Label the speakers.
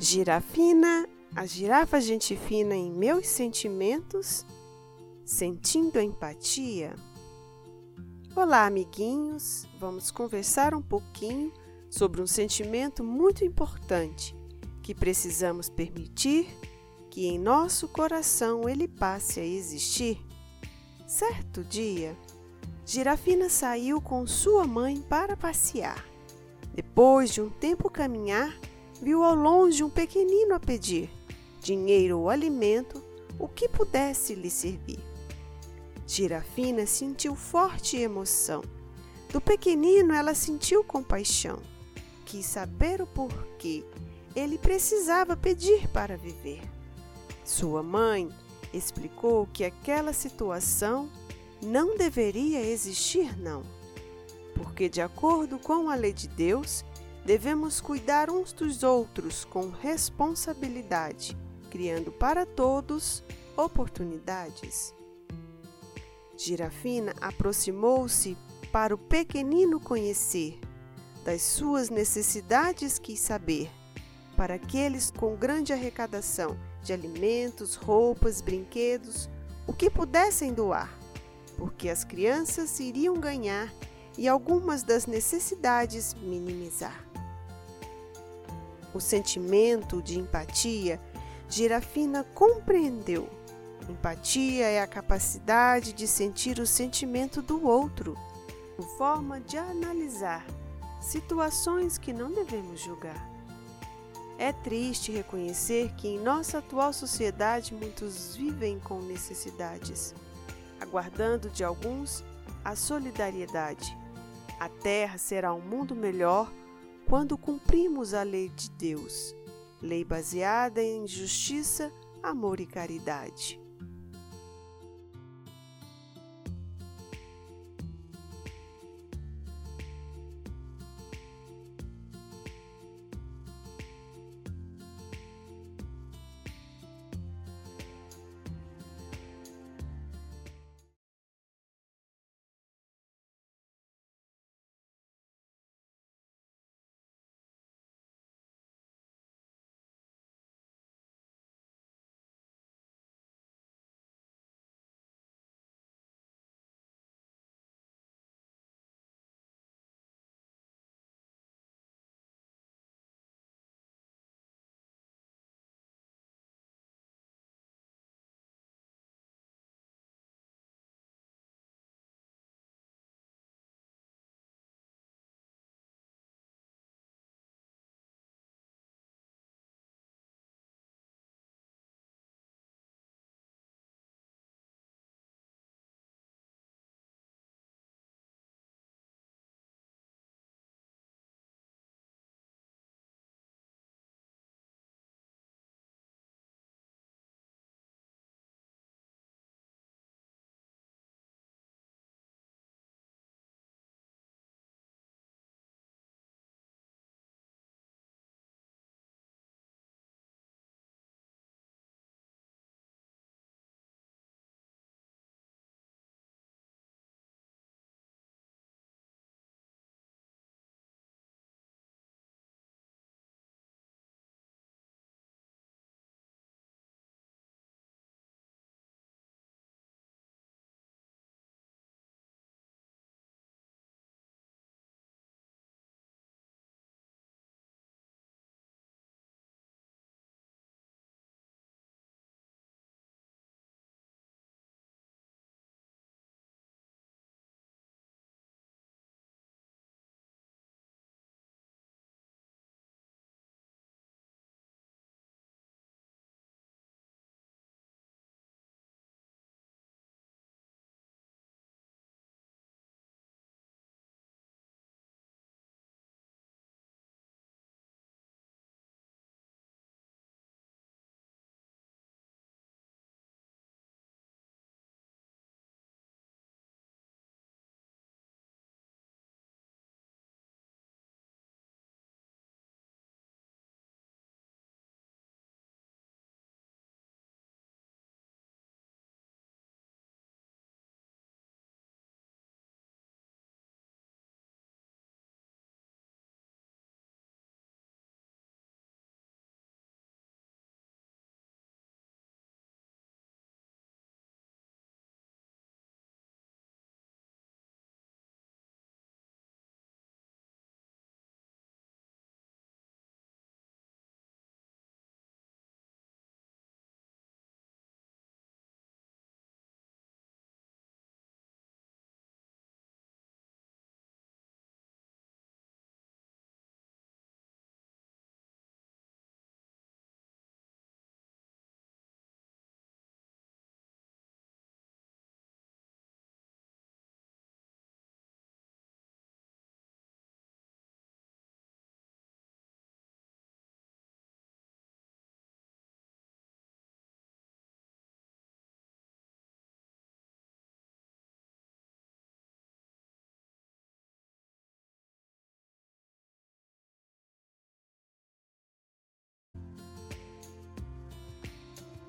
Speaker 1: Girafina, a girafa gente fina em meus sentimentos, sentindo empatia. Olá, amiguinhos, vamos conversar um pouquinho sobre um sentimento muito importante que precisamos permitir que em nosso coração ele passe a existir. Certo dia, Girafina saiu com sua mãe para passear. Depois de um tempo caminhar, viu ao longe um pequenino a pedir dinheiro ou alimento, o que pudesse lhe servir. Girafina sentiu forte emoção. Do pequenino ela sentiu compaixão. Quis saber o porquê ele precisava pedir para viver. Sua mãe explicou que aquela situação não deveria existir, não, porque, de acordo com a lei de Deus, devemos cuidar uns dos outros com responsabilidade, criando para todos oportunidades. Girafina aproximou-se para o pequenino conhecer, das suas necessidades quis saber, para aqueles com grande arrecadação de alimentos, roupas, brinquedos, o que pudessem doar, porque as crianças iriam ganhar e algumas das necessidades minimizar. O sentimento de empatia, Girafina compreendeu. Empatia é a capacidade de sentir o sentimento do outro, forma de analisar situações que não devemos julgar. É triste reconhecer que em nossa atual sociedade muitos vivem com necessidades, aguardando de alguns a solidariedade. A terra será um mundo melhor quando cumprimos a lei de Deus, lei baseada em justiça, amor e caridade.